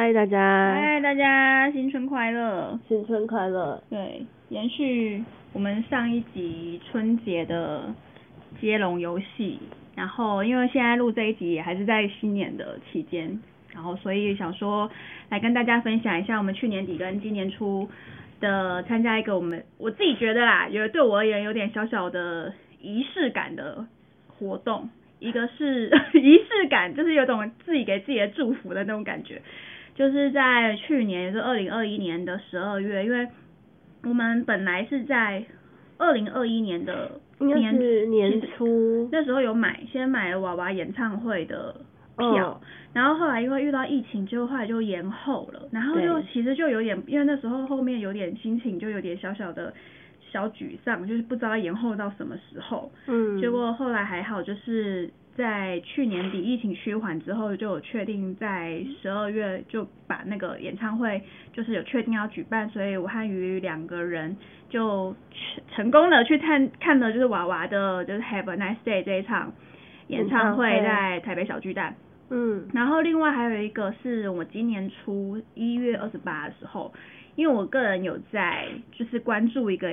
嗨，大家，嗨，大家新春快乐！新春快乐！对，延续我们上一集春节的接龙游戏，然后因为现在录这一集也还是在新年的期间，然后所以想说来跟大家分享一下我们去年底跟今年初的参加一个我们我自己觉得啦，有对我而言有点小小的仪式感的活动，一个是 仪式感，就是有种自己给自己的祝福的那种感觉。就是在去年，也是二零二一年的十二月，因为我们本来是在二零二一年的年年初。那时候有买，先买了娃娃演唱会的票，然后后来因为遇到疫情，就后来就延后了，然后就其实就有点，因为那时候后面有点心情就有点小小的小沮丧，就是不知道延后到什么时候，嗯，结果后来还好，就是。在去年底疫情趋缓之后，就有确定在十二月就把那个演唱会就是有确定要举办，所以我和鱼两个人就成功的去看看了就是娃娃的就是 Have a Nice Day 这一场演唱会在台北小巨蛋。嗯。然后另外还有一个是我今年初一月二十八的时候，因为我个人有在就是关注一个。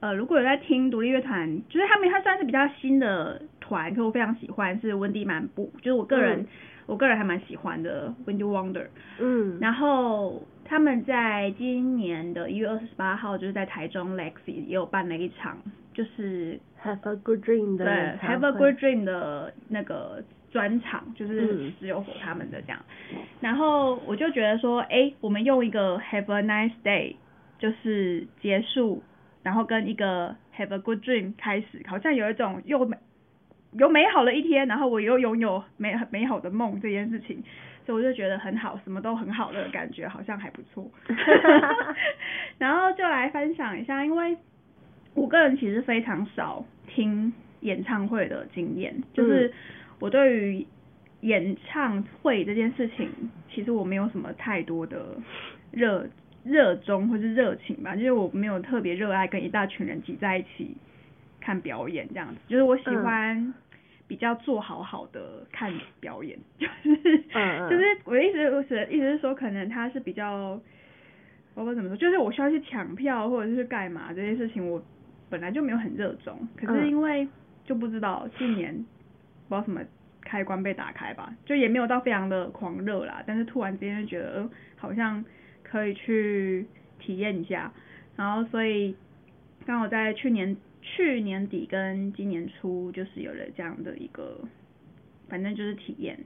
呃，如果有在听独立乐团，就是他们，他算是比较新的团，可我非常喜欢，是温蒂漫步，就是我个人，我个人还蛮喜欢的，Windy Wonder。嗯。然后他们在今年的一月二十八号，就是在台中 Lexi 也有办了一场，就是 Have a Good Dream 的对 Have a Good Dream 的那个专场，就是只有火他们的这样。然后我就觉得说，哎，我们用一个 Have a Nice Day，就是结束。然后跟一个 have a good dream 开始，好像有一种又美有美好的一天，然后我又拥有美美好的梦这件事情，所以我就觉得很好，什么都很好的感觉，好像还不错。然后就来分享一下，因为我个人其实非常少听演唱会的经验，就是我对于演唱会这件事情，其实我没有什么太多的热。热衷或是热情吧，就是我没有特别热爱跟一大群人挤在一起看表演这样子，就是我喜欢比较做好好的看表演，就 是就是我的意思，我是意思是说，可能他是比较，我不知道怎么说，就是我需要去抢票或者是干嘛这些事情，我本来就没有很热衷，可是因为就不知道今年不知道什么开关被打开吧，就也没有到非常的狂热啦，但是突然之间就觉得好像。可以去体验一下，然后所以刚好在去年去年底跟今年初就是有了这样的一个，反正就是体验，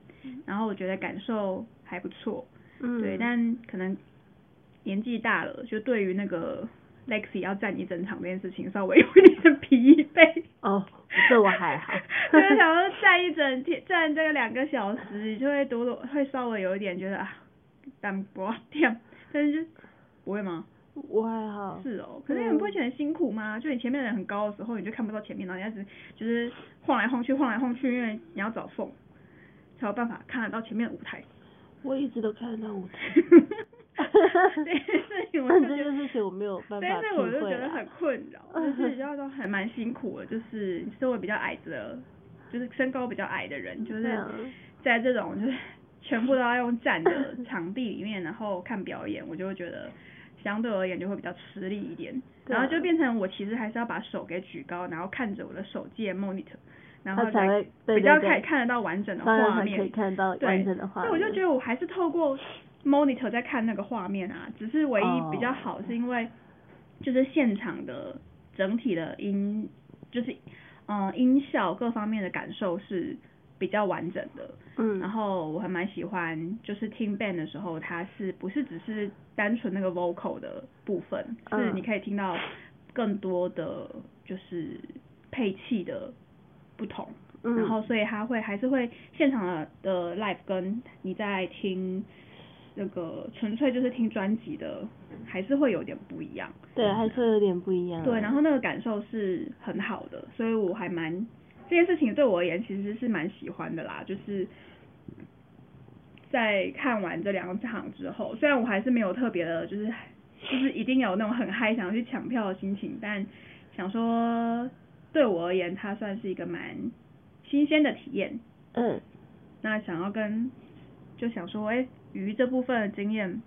然后我觉得感受还不错，嗯，对，但可能年纪大了，就对于那个 Lexi 要站一整场这件事情稍微有一点疲惫。哦，这我还好，就是想要站一整天，站这个两个小时，你就会多多会稍微有一点觉得啊，淡薄 点。但是就不会吗？我还好。是哦，可是你不会觉得很辛苦吗？就你前面的人很高的时候，你就看不到前面，然后你一直就是晃来晃去，晃来晃去，因为你要找缝，才有办法看得到前面的舞台。我一直都看得到舞台。哈哈哈哈但这件事情我没有办法但是我就觉得很困扰，就是要说还蛮辛苦的，就是稍微比较矮的，就是身高比较矮的人，就是在这种就是。全部都要用站的场地里面，然后看表演，我就会觉得相对而言就会比较吃力一点。然后就变成我其实还是要把手给举高，然后看着我的手机 monitor，然后才比较可以看得到完整的画面。可以看到完整的画面。所以我就觉得我还是透过 monitor 在看那个画面啊，只是唯一比较好是因为就是现场的整体的音，就是嗯音效各方面的感受是。比较完整的，嗯，然后我还蛮喜欢，就是听 band 的时候，它是不是只是单纯那个 vocal 的部分，是你可以听到更多的就是配器的不同，嗯。然后所以它会还是会现场的的 live 跟你在听那个纯粹就是听专辑的，还是会有点不一样。对，还是有点不一样。对，然后那个感受是很好的，所以我还蛮这件事情对我而言其实是蛮喜欢的啦。就是在看完这两场之后，虽然我还是没有特别的，就是就是一定有那种很嗨想要去抢票的心情，但想说对我而言，它算是一个蛮新鲜的体验。嗯。那想要跟就想说，哎。鱼这部分的经验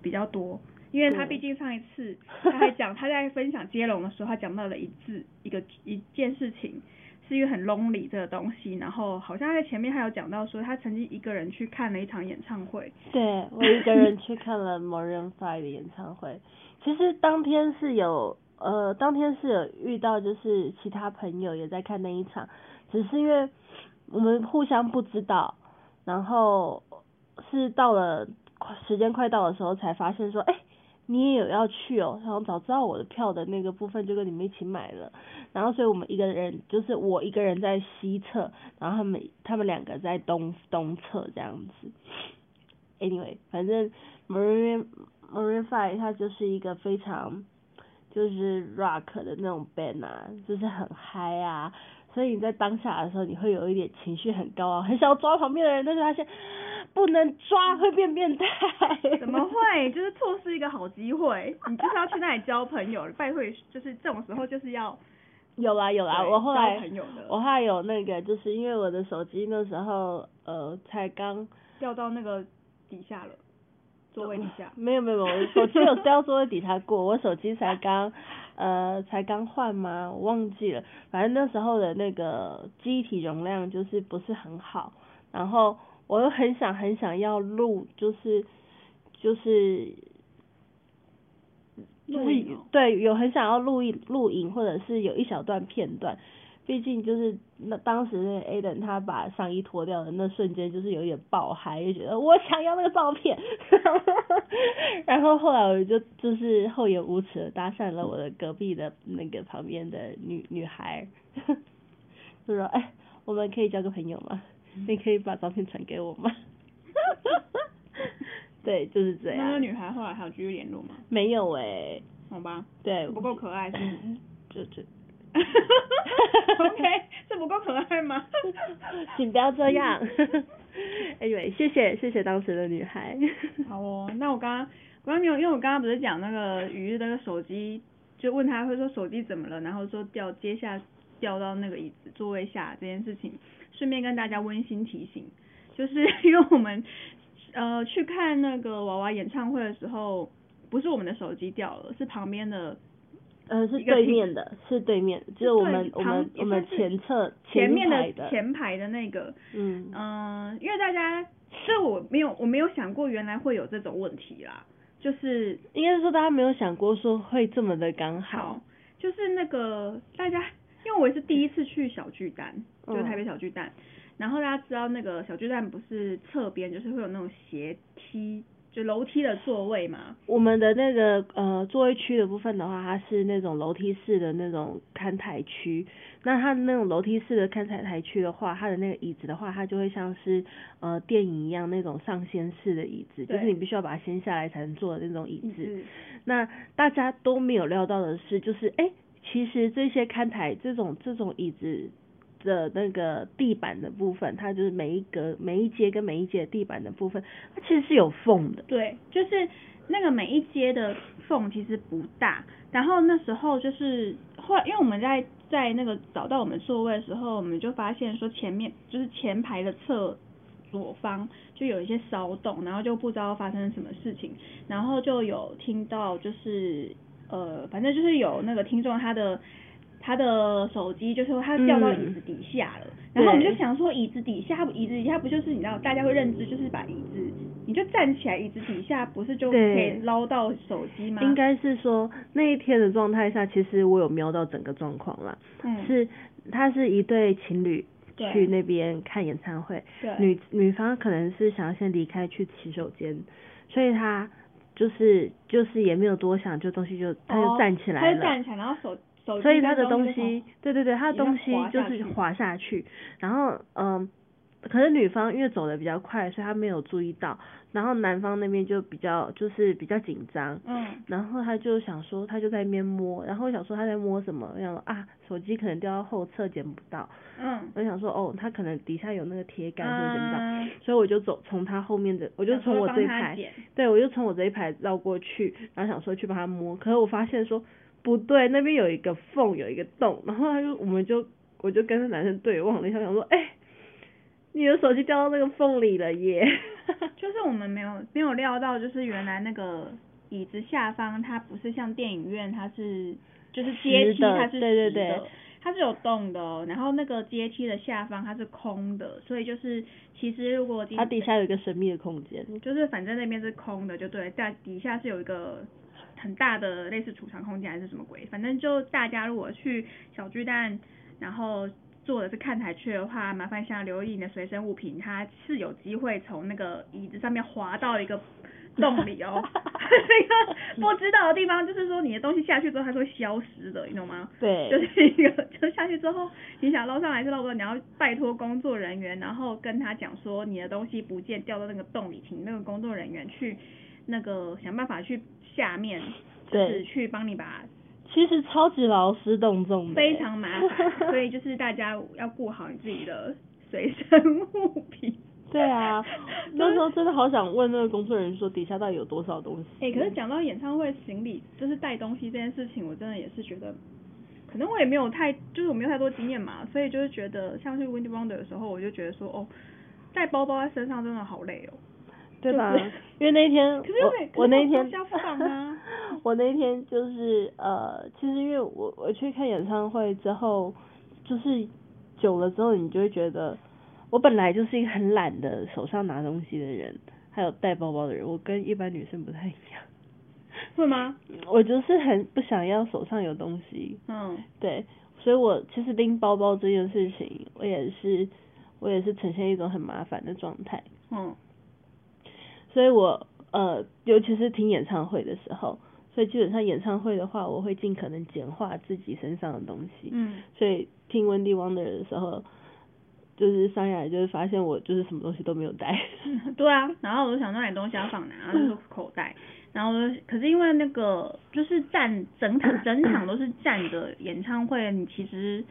比较多，因为他毕竟上一次 他还讲他在分享接龙的时候，他讲到了一字一个一件事情，是一个很 lonely 这个东西，然后好像在前面还有讲到说他曾经一个人去看了一场演唱会。对，我一个人去看了 Maroon Five 的演唱会。其实当天是有呃，当天是有遇到就是其他朋友也在看那一场，只是因为我们互相不知道，然后。是到了时间快到的时候才发现说，哎，你也有要去哦，然后早知道我的票的那个部分就跟你们一起买了，然后所以我们一个人就是我一个人在西侧，然后他们他们两个在东东侧这样子。Anyway，反正 Maroon Maroon Five 它就是一个非常就是 rock 的那种 band 啊，就是很嗨啊，所以你在当下的时候你会有一点情绪很高啊，很想要抓旁边的人，但是发现。不能抓会变变态，怎么会？就是错失一个好机会，你就是要去那里交朋友，拜会，就是这种时候就是要有啦有啦，我后来我还有那个，就是因为我的手机那时候呃才刚掉到那个底下了，座位底下，没有没有没有，手机有掉座位底下过，我手机才刚呃才刚换吗？我忘记了，反正那时候的那个机体容量就是不是很好，然后。我又很想很想要录，就是就是录影，对，有很想要录一录影，或者是有一小段片段。毕竟就是那当时那 Aden 他把上衣脱掉的那瞬间，就是有点爆嗨，就觉得我想要那个照片。然后后来我就就是厚颜无耻的搭讪了我的隔壁的那个旁边的女女孩，就说：“哎，我们可以交个朋友吗？”你可以把照片传给我吗？对，就是这样。那个女孩后来还有继续联络吗？没有哎。好吧。对。不够可爱是吗？就就。OK，这不够可爱吗？请不要这样。Anyway，谢谢谢谢当时的女孩。好哦，那我刚刚我刚刚有因为我刚刚不是讲那个鱼那个手机，就问他会说手机怎么了，然后说掉接下掉到那个椅子座位下这件事情。顺便跟大家温馨提醒，就是 因为我们呃去看那个娃娃演唱会的时候，不是我们的手机掉了，是旁边的呃是对面的，是对面，就是我们我们我们前侧前面的前排的那个，嗯嗯，因为大家这我没有我没有想过原来会有这种问题啦，就是应该是说大家没有想过说会这么的刚好，就是那个大家。因为我也是第一次去小巨蛋，就是台北小巨蛋，然后大家知道那个小巨蛋不是侧边就是会有那种斜梯，就楼梯的座位嘛。我们的那个呃座位区的部分的话，它是那种楼梯式的那种看台区。那它的那种楼梯式的看台台区的话，它的那个椅子的话，它就会像是呃电影一样那种上掀式的椅子，就是你必须要把它掀下来才能坐的那种椅子。那大家都没有料到的是，就是哎。其实这些看台这种这种椅子的那个地板的部分，它就是每一格每一阶跟每一阶地板的部分，它其实是有缝的。对，就是那个每一阶的缝其实不大。然后那时候就是后来，因为我们在在那个找到我们座位的时候，我们就发现说前面就是前排的侧左方就有一些骚动，然后就不知道发生什么事情，然后就有听到就是。呃，反正就是有那个听众，他的他的手机就是说他掉到椅子底下了，然后我们就想说椅子底下，椅子底下不就是你知道大家会认知就是把椅子，你就站起来，椅子底下不是就可以捞到手机吗？应该是说那一天的状态下，其实我有瞄到整个状况啦，是他是一对情侣去那边看演唱会，女女方可能是想要先离开去洗手间，所以他。就是就是也没有多想，就东西就他就站起来了，他就站起来，然后手手所以他的东西，对对对，他的东西就是滑下去，然后嗯，可是女方因为走的比较快，所以她没有注意到，然后男方那边就比较就是比较紧张，嗯，然后他就想说他就在那边摸，然后我想说他在摸什么，我想说啊手机可能掉到后侧捡不到，嗯，我想说哦他可能底下有那个铁杆所以捡不到，嗯所以我就走从他后面的，我就从我这一排，对我就从我这一排绕过去，然后想说去帮他摸，可是我发现说不对，那边有一个缝有一个洞，然后他就我们就我就跟那男生对望了一下，想说哎。你的手机掉到那个缝里了耶！就是我们没有没有料到，就是原来那个椅子下方它不是像电影院，它是就是阶梯，它是对对对，它是有洞的哦。然后那个阶梯的下方它是空的，所以就是其实如果它底下有一个神秘的空间，就是反正那边是空的，就对，在底下是有一个很大的类似储藏空间还是什么鬼，反正就大家如果去小巨蛋，然后。坐的是看台区的话，麻烦想留意你的随身物品，它是有机会从那个椅子上面滑到一个洞里哦。那个不知道的地方，就是说你的东西下去之后它是会消失的，你懂吗？对。就是一个，就下去之后，你想捞上来是捞不到，你要拜托工作人员，然后跟他讲说你的东西不见，掉到那个洞里，请那个工作人员去那个想办法去下面，就是去帮你把。其实超级劳师动众的，非常麻烦，所以就是大家要顾好你自己的随身物品。对啊，那时候真的好想问那个工作人员说底下到底有多少东西。哎，可是讲到演唱会行李就是带东西这件事情，我真的也是觉得，可能我也没有太就是我没有太多经验嘛，所以就是觉得像去 Windy Wonder 的时候，我就觉得说哦，带包包在身上真的好累哦。对吧？因为那天我我那天 我那天就是呃，其实因为我我去看演唱会之后，就是久了之后，你就会觉得，我本来就是一个很懒的手上拿东西的人，还有带包包的人，我跟一般女生不太一样。会吗？我就是很不想要手上有东西。嗯。对，所以我其实拎包包这件事情，我也是我也是呈现一种很麻烦的状态。嗯。所以我呃，尤其是听演唱会的时候，所以基本上演唱会的话，我会尽可能简化自己身上的东西。嗯。所以听温蒂汪的的时候，就是上来就是发现我就是什么东西都没有带。对啊，然后我就想那你东西要放哪，然后就是口袋，然后可是因为那个就是站整场整场都是站着演唱会，你其实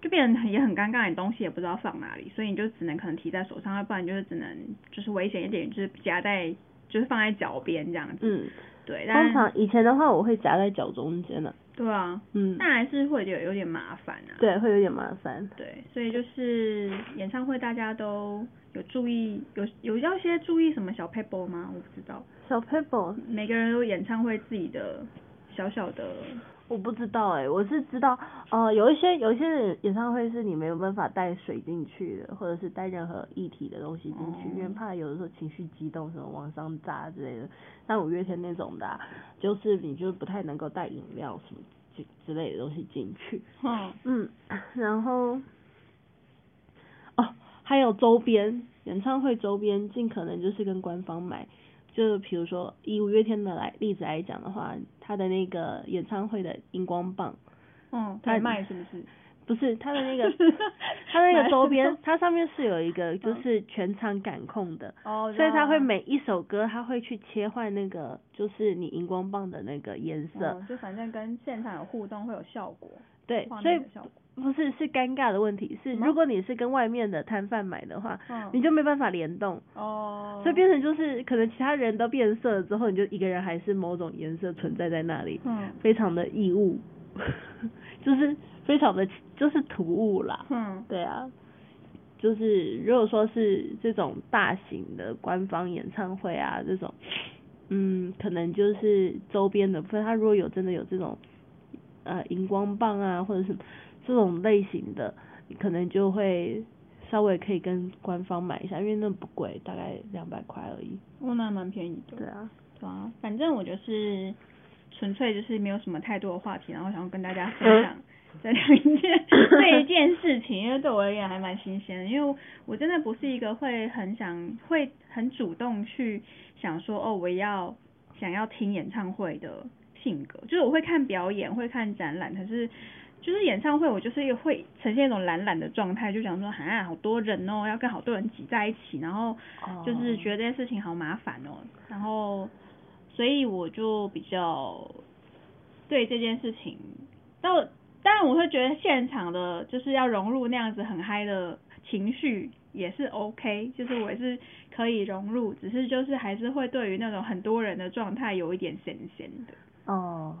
就变得也很尴尬，你东西也不知道放哪里，所以你就只能可能提在手上，要不然就是只能就是危险一点，就是夹在就是放在脚边这样子。嗯。对，通常以前的话，我会夹在脚中间的。对啊。嗯。但还是会有有点麻烦啊。对，会有点麻烦。对，所以就是演唱会大家都有注意，有有要些注意什么小 paper 吗？我不知道。小 paper。每个人都演唱会自己的小小的。我不知道哎，我是知道，呃，有一些有一些演唱会是你没有办法带水进去的，或者是带任何液体的东西进去，因为怕有的时候情绪激动什么往上炸之类的。像五月天那种的，就是你就不太能够带饮料什么之之类的东西进去。嗯嗯，然后，哦，还有周边，演唱会周边尽可能就是跟官方买。就是比如说以五月天的来例子来讲的话，他的那个演唱会的荧光棒，嗯，他卖是不是？不是，他的那个 他那个周边，它上面是有一个就是全场感控的，哦，所以他会每一首歌他会去切换那个就是你荧光棒的那个颜色，就反正跟现场有互动会有效果，对，所以不是是尴尬的问题，是如果你是跟外面的摊贩买的话，你就没办法联动，哦，所以变成就是可能其他人都变色了之后，你就一个人还是某种颜色存在在那里，嗯，非常的异物，就是非常的就是突兀啦，嗯，对啊，就是如果说是这种大型的官方演唱会啊这种，嗯，可能就是周边的部分，他如果有真的有这种呃荧光棒啊或者是。这种类型的，你可能就会稍微可以跟官方买一下，因为那不贵，大概两百块而已。哦，那蛮便宜的。对啊，对啊，反正我就是纯粹就是没有什么太多的话题，然后想要跟大家分享这两件这一件事情，因为对我而言还蛮新鲜的，因为我真的不是一个会很想会很主动去想说哦我要想要听演唱会的性格，就是我会看表演会看展览，可是。就是演唱会，我就是会呈现一种懒懒的状态，就想说，啊，好多人哦，要跟好多人挤在一起，然后就是觉得这件事情好麻烦哦，然后所以我就比较对这件事情，到当然我会觉得现场的就是要融入那样子很嗨的情绪也是 OK，就是我也是可以融入，只是就是还是会对于那种很多人的状态有一点咸咸的。哦。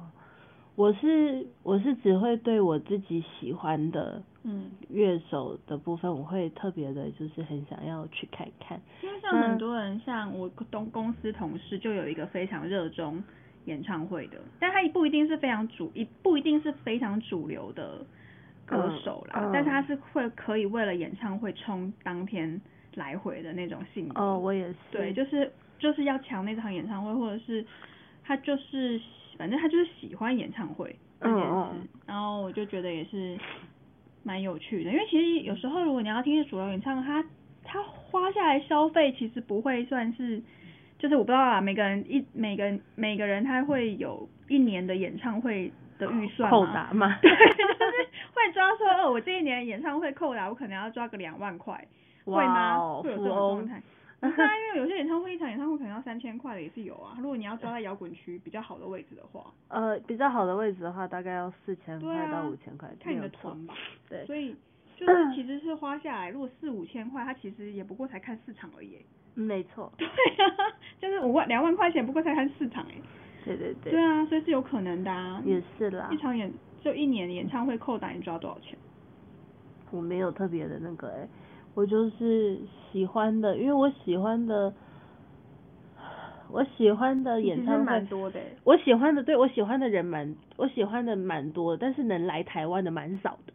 我是我是只会对我自己喜欢的嗯乐手的部分，我会特别的，就是很想要去看看。因为像很多人，像我东公司同事就有一个非常热衷演唱会的，但他不一定是非常主，一不一定是非常主流的歌手啦，但是他是会可以为了演唱会冲当天来回的那种性格。哦，我也是。对，就是就是要抢那场演唱会，或者是他就是。反正他就是喜欢演唱会这件事，然后我就觉得也是蛮有趣的，因为其实有时候如果你要听主流演唱，他他花下来消费其实不会算是，就是我不知道啊，每个人一每个每个人他会有一年的演唱会的预算 扣打吗？对，就是会抓说哦，我这一年演唱会扣打，我可能要抓个两万块，会吗？会有这种状态。那因为有些演唱会一场演唱会可能要三千块的也是有啊。如果你要抓在摇滚区比较好的位置的话，呃，比较好的位置的话，大概要四千块到五千块。看你的团吧。对。所以就是 其实是花下来，如果四五千块，它其实也不过才看四场而已。没错。对啊，就是五万两万块钱，不过才看四场哎。对对对。对啊，所以是有可能的啊。也是啦。一场演就一年演唱会扣打，你抓多少钱？我没有特别的那个哎。我就是喜欢的，因为我喜欢的，我喜欢的演唱会蛮多的。我喜欢的，对我喜欢的人蛮，我喜欢的蛮多，但是能来台湾的蛮少的。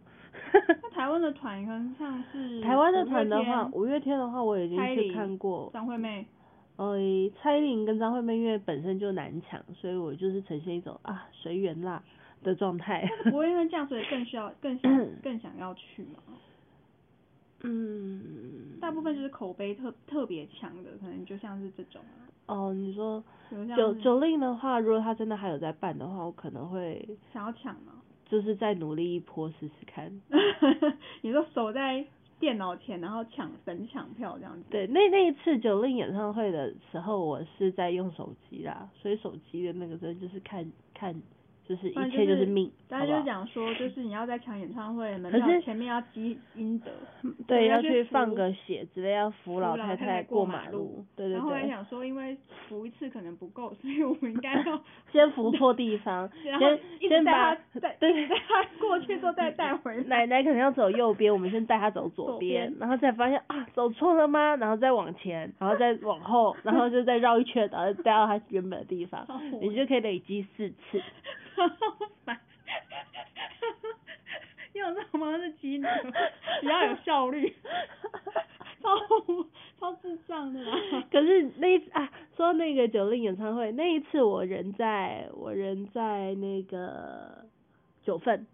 那台湾的团可能像是台湾的团的话，五月天的话我已经去看过。张惠妹。呃，蔡依林跟张惠妹因为本身就难抢，所以我就是呈现一种啊随缘啦的状态。不会因为这样所以更需要更想 更想要去吗？嗯，大部分就是口碑特特别强的，可能就像是这种。哦，你说九九令的话，如果他真的还有在办的话，我可能会想要抢吗？就是再努力一波试试看。你说守在电脑前，然后抢神抢票这样子。对，那那一次九令演唱会的时候，我是在用手机啦，所以手机的那个真就是看看。就是一切就是命，大家就讲说，就是你要在抢演唱会门票前面要积阴德，对，要去放个血之类，要扶老太太过马路，对对对。然后还想说，因为扶一次可能不够，所以我们应该要 先扶错地方，先先把带对带他过去之后再带回来。奶奶可能要走右边，我们先带他走左边，然后再发现啊走错了吗？然后再往前，然后再往后，然后就再绕一圈，然后带到他原本的地方，你就可以累积四次。好 烦，用这种方式激你，比较有效率，超超智障的啦。可是那一次啊，说那个九令演唱会那一次，我人在我人在那个九份。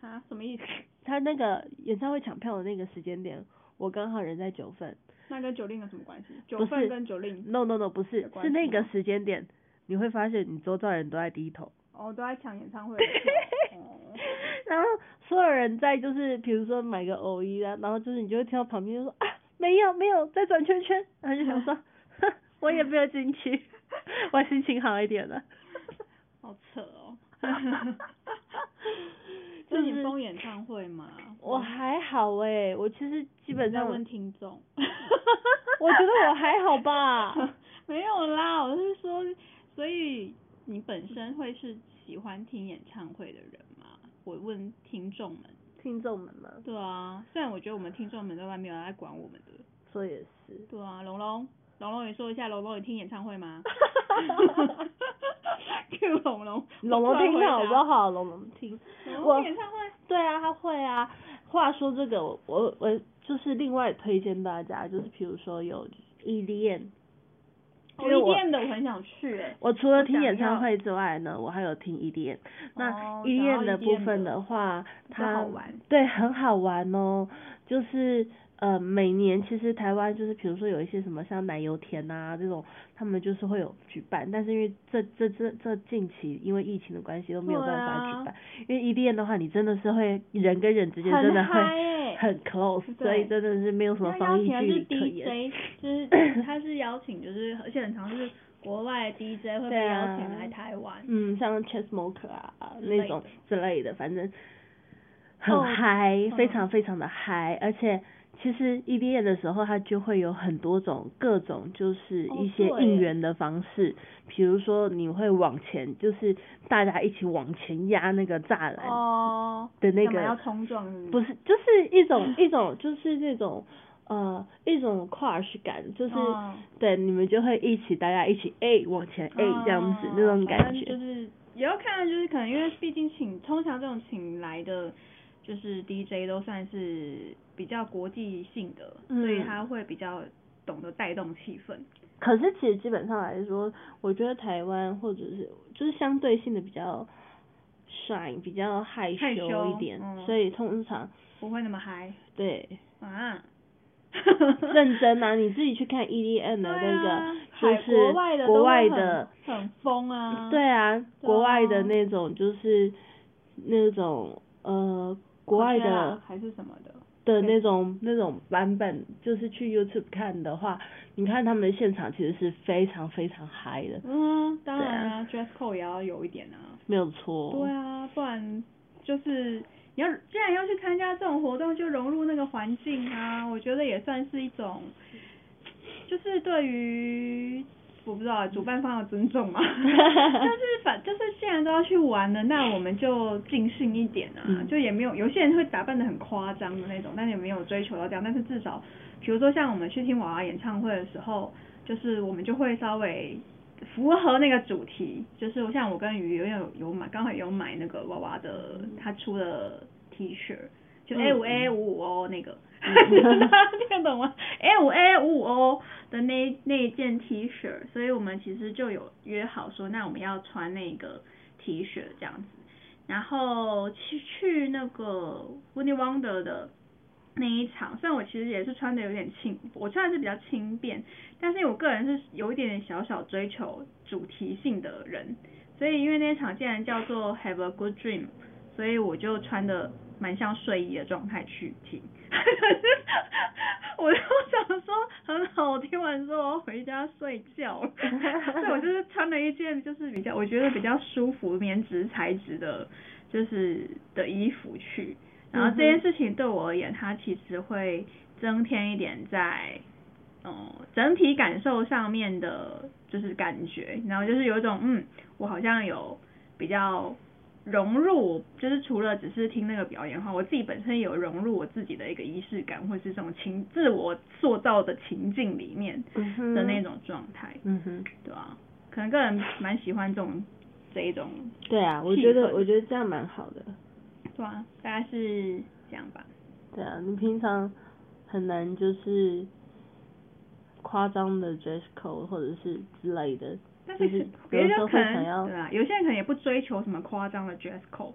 啊？什么意思？他那个演唱会抢票的那个时间点，我刚好人在九份。那跟九令有什么关系？九份跟九令？No No No，不是，是那个时间点，你会发现你周遭人都在低头。哦，都在抢演唱会。然后所有人在就是，比如说买个偶衣啊，然后就是你就会听到旁边就说啊，没有没有，在转圈圈，然后就想说，我也没有进去，我心情好一点了。好扯哦。就是你封演唱会吗？我还好哎，我其实基本上。问听众。我觉得我还好吧。没有啦，我是说，所以。你本身会是喜欢听演唱会的人吗？我问听众们。听众们吗？对啊，虽然我觉得我们听众们在外面有在管我们的。说也是。对啊，龙龙，龙龙，你说一下，龙龙，你听演唱会吗？Q 龙龙，龙龙听好不好？龙龙听。我演唱会。对啊，他会啊。话说这个，我我就是另外推荐大家，就是比如说有 EDM。EDM 的我很想去诶。我除了听演唱会之外呢，我还有听 EDM。那 EDM 的部分的话，它对很好玩哦。就是呃，每年其实台湾就是比如说有一些什么像奶油田啊这种，他们就是会有举办，但是因为这这这这近期因为疫情的关系都没有办法举办，因为 EDM 的话你真的是会人跟人之间真的会很 close，所以真的是没有什么防疫距离可言。就是 他是邀请，就是而且很常是国外 DJ 会被邀请来台湾，嗯，像 Chessmoker 啊那种之类的，反正很嗨，非常非常的嗨，而且。其实 EBA 的时候，它就会有很多种各种，就是一些应援的方式，比如说你会往前，就是大家一起往前压那个栅栏的那个，要冲撞，不是，就是一种 一种就是那种呃一种 crush 感，就是对你们就会一起大家一起 A 往前 A 这样子那种感觉，就是也要看，就是可能因为毕竟请通常这种请来的。就是 DJ 都算是比较国际性的，所以他会比较懂得带动气氛。可是其实基本上来说，我觉得台湾或者是就是相对性的比较 shy，比较害羞一点，所以通常不会那么嗨。对。啊。认真啊！你自己去看 EDM 的那个，就是国外的很疯啊。对啊，国外的那种就是那种呃。国外的还是什么的的那种那种版本，就是去 YouTube 看的话，你看他们的现场其实是非常非常嗨的。嗯，当然啊，dress code 也要有一点啊。没有错。对啊，不然就是你要既然要去参加这种活动，就融入那个环境啊，我觉得也算是一种，就是对于。我不知道主办方要尊重嘛，但是反就是既然都要去玩了，那我们就尽兴一点啊，就也没有有些人会打扮的很夸张的那种，但也没有追求到这样，但是至少比如说像我们去听娃娃演唱会的时候，就是我们就会稍微符合那个主题，就是像我跟鱼有有有买刚好有买那个娃娃的他出的 T 恤。就 A 五 A 五五 O 那个，听得懂吗？A 五 A 五五 O 的那那一件 T 恤，所以我们其实就有约好说，那我们要穿那个 T 恤这样子。然后去去那个 w i n n y Wonder 的那一场，虽然我其实也是穿的有点轻，我穿的是比较轻便，但是我个人是有一点点小小追求主题性的人，所以因为那一场既然叫做 Have a Good Dream，所以我就穿的。蛮像睡衣的状态去听，我就想说很好，我听完之后我要回家睡觉，所以我就是穿了一件就是比较我觉得比较舒服棉质材质的，就是的衣服去，然后这件事情对我而言，它其实会增添一点在，嗯，整体感受上面的，就是感觉，然后就是有一种嗯，我好像有比较。融入就是除了只是听那个表演的话，我自己本身有融入我自己的一个仪式感，或是这种情自我塑造的情境里面的那种状态，嗯哼，对吧？可能个人蛮喜欢这种这一种，对啊，我觉得我觉得这样蛮好的，对啊，大概是这样吧。对啊，你平常很难就是夸张的 dress code 或者是之类的。但是别人可能对啊，有些人可能也不追求什么夸张的 dress code。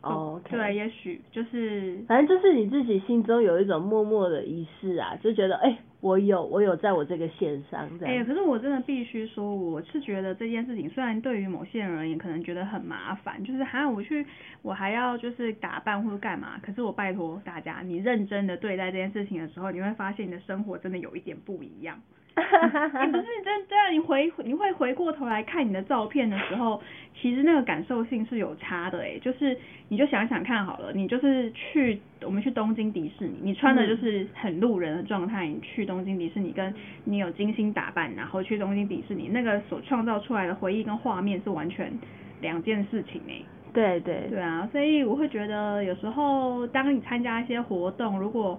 哦，对，也许就是反正就是你自己心中有一种默默的仪式啊，就觉得哎，我有我有在我这个线上这样。哎，可是我真的必须说，我是觉得这件事情虽然对于某些人而言可能觉得很麻烦，就是还要我去我还要就是打扮或者干嘛，可是我拜托大家，你认真的对待这件事情的时候，你会发现你的生活真的有一点不一样。你不是真对啊？你回你会回过头来看你的照片的时候，其实那个感受性是有差的哎。就是你就想想看好了，你就是去我们去东京迪士尼，你穿的就是很路人的状态，你去东京迪士尼，跟你有精心打扮，然后去东京迪士尼，那个所创造出来的回忆跟画面是完全两件事情哎。对对对啊，所以我会觉得有时候当你参加一些活动，如果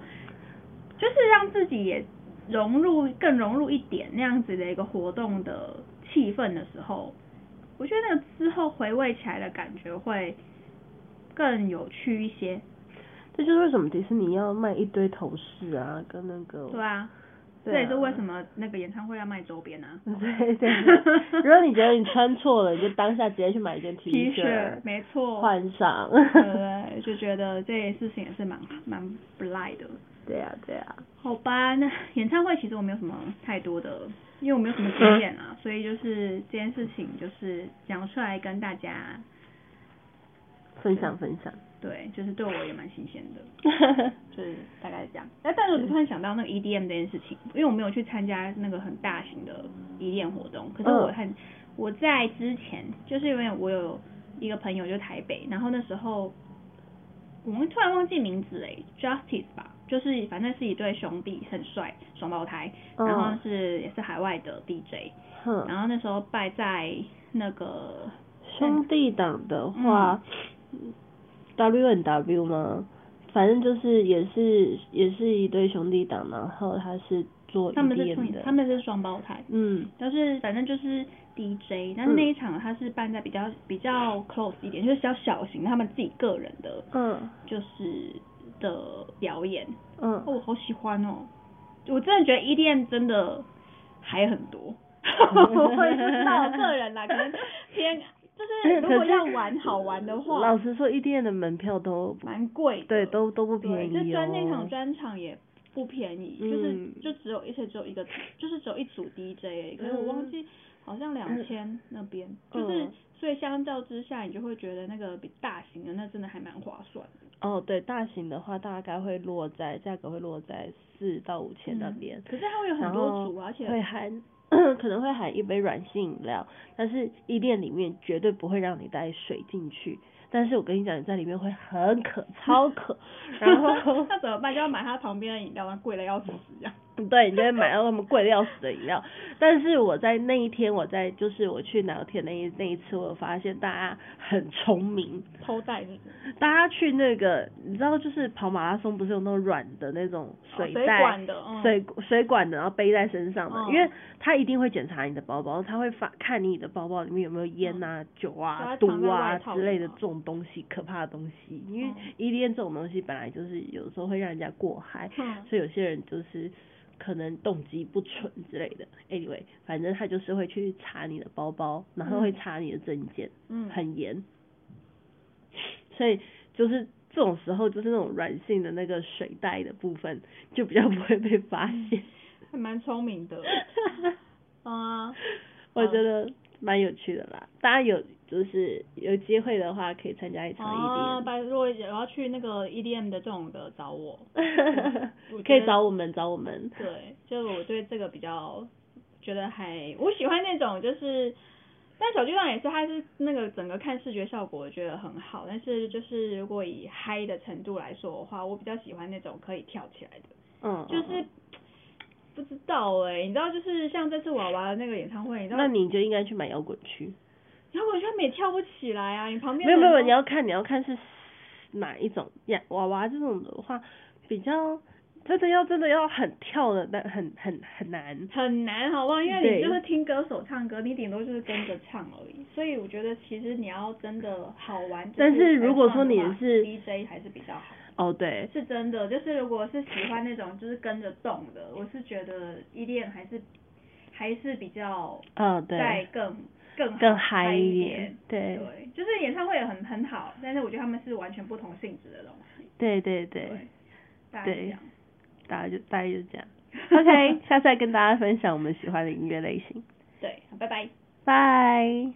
就是让自己也。融入更融入一点那样子的一个活动的气氛的时候，我觉得那个之后回味起来的感觉会更有趣一些。这就是为什么迪士尼要卖一堆头饰啊，跟那个。对啊，这也是为什么那个演唱会要卖周边啊。对对。如果你觉得你穿错了，你就当下直接去买一件 T 恤，没错，换上。对，就觉得这件事情也是蛮蛮不赖的。对啊，对啊。好吧，那演唱会其实我没有什么太多的，因为我没有什么经验啊，所以就是这件事情就是讲出来跟大家分享分享。对，就是对我也蛮新鲜的，就是大概是这样。哎，但是我突然想到那个 EDM 这件事情，因为我没有去参加那个很大型的 EDM 活动，可是我很我在之前就是因为我有一个朋友就台北，然后那时候我们突然忘记名字哎，Justice 吧，就是反正是一对兄弟，很帅，双胞胎，然后是也是海外的 DJ，然后那时候拜在那个兄弟党的话。W N W 吗？反正就是也是也是一对兄弟党，然后他是做他们是他们是双胞胎，嗯，就是反正就是 D J，但是那一场他是办在比较比较 close 一点，就是比较小型，他们自己个人的，嗯，就是的表演，嗯，哦，我好喜欢哦，我真的觉得 E D M 真的还很多，我也不知道个人啦，可能偏。就 是如果要玩好玩的话，老实说，EDM 的门票都蛮贵，对，都都不便宜哦。就专那场专场也不便宜，就是就只有而且只有一个，就是只有一组 DJ，可是我忘记好像两千那边，就是所以相较之下，你就会觉得那个比大型的那真的还蛮划算的。哦，对，大型的话大概会落在价格会落在四到五千那边，可是它会有很多组，而且会含。可能会含一杯软性饮料，但是衣店里面绝对不会让你带水进去。但是我跟你讲，你在里面会很渴，超渴。然后那怎么办？就要买它旁边的饮料，那贵的要死一样。对，你就会买到那么贵的要死的饮料。但是我在那一天，我在就是我去聊天那一那一次，我发现大家很聪明，偷带大家去那个，你知道，就是跑马拉松不是有那种软的那种水袋，水管的水管的，然后背在身上的，因为他一定会检查你的包包，他会发看你的包包里面有没有烟啊、酒啊、毒啊之类的这种东西，可怕的东西。因为一烟这种东西本来就是有时候会让人家过嗨，所以有些人就是。可能动机不纯之类的，anyway，反正他就是会去查你的包包，然后会查你的证件，嗯，很严，所以就是这种时候，就是那种软性的那个水袋的部分，就比较不会被发现，还蛮聪明的，啊，我觉得。蛮有趣的啦，大家有就是有机会的话可以参加一场 EDM。啊，如果有要去那个 EDM 的这种的找我，可以找我们找我们。对，就我对这个比较觉得还我喜欢那种就是，但手机上也是，它是那个整个看视觉效果我觉得很好，但是就是如果以嗨的程度来说的话，我比较喜欢那种可以跳起来的，嗯，就是。不知道哎，你知道就是像这次娃娃的那个演唱会，你知道？那你就应该去买摇滚区。摇滚区他们也跳不起来啊，你旁边。没有没有，你要看你要看是哪一种呀？娃娃这种的话，比较真的要真的要很跳的，但很很很难。很难，好不好？因为你就是听歌手唱歌，你顶多就是跟着唱而已。所以我觉得其实你要真的好玩，但是如果说你是 DJ 还是比较好。哦，对，是真的，就是如果是喜欢那种就是跟着动的，我是觉得 EDM 还是还是比较，嗯，对，在更更更嗨一点，对，对，就是演唱会也很很好，但是我觉得他们是完全不同性质的东西。对对对，对，大家就大概就是这样。OK，下次再跟大家分享我们喜欢的音乐类型。对，拜拜。拜。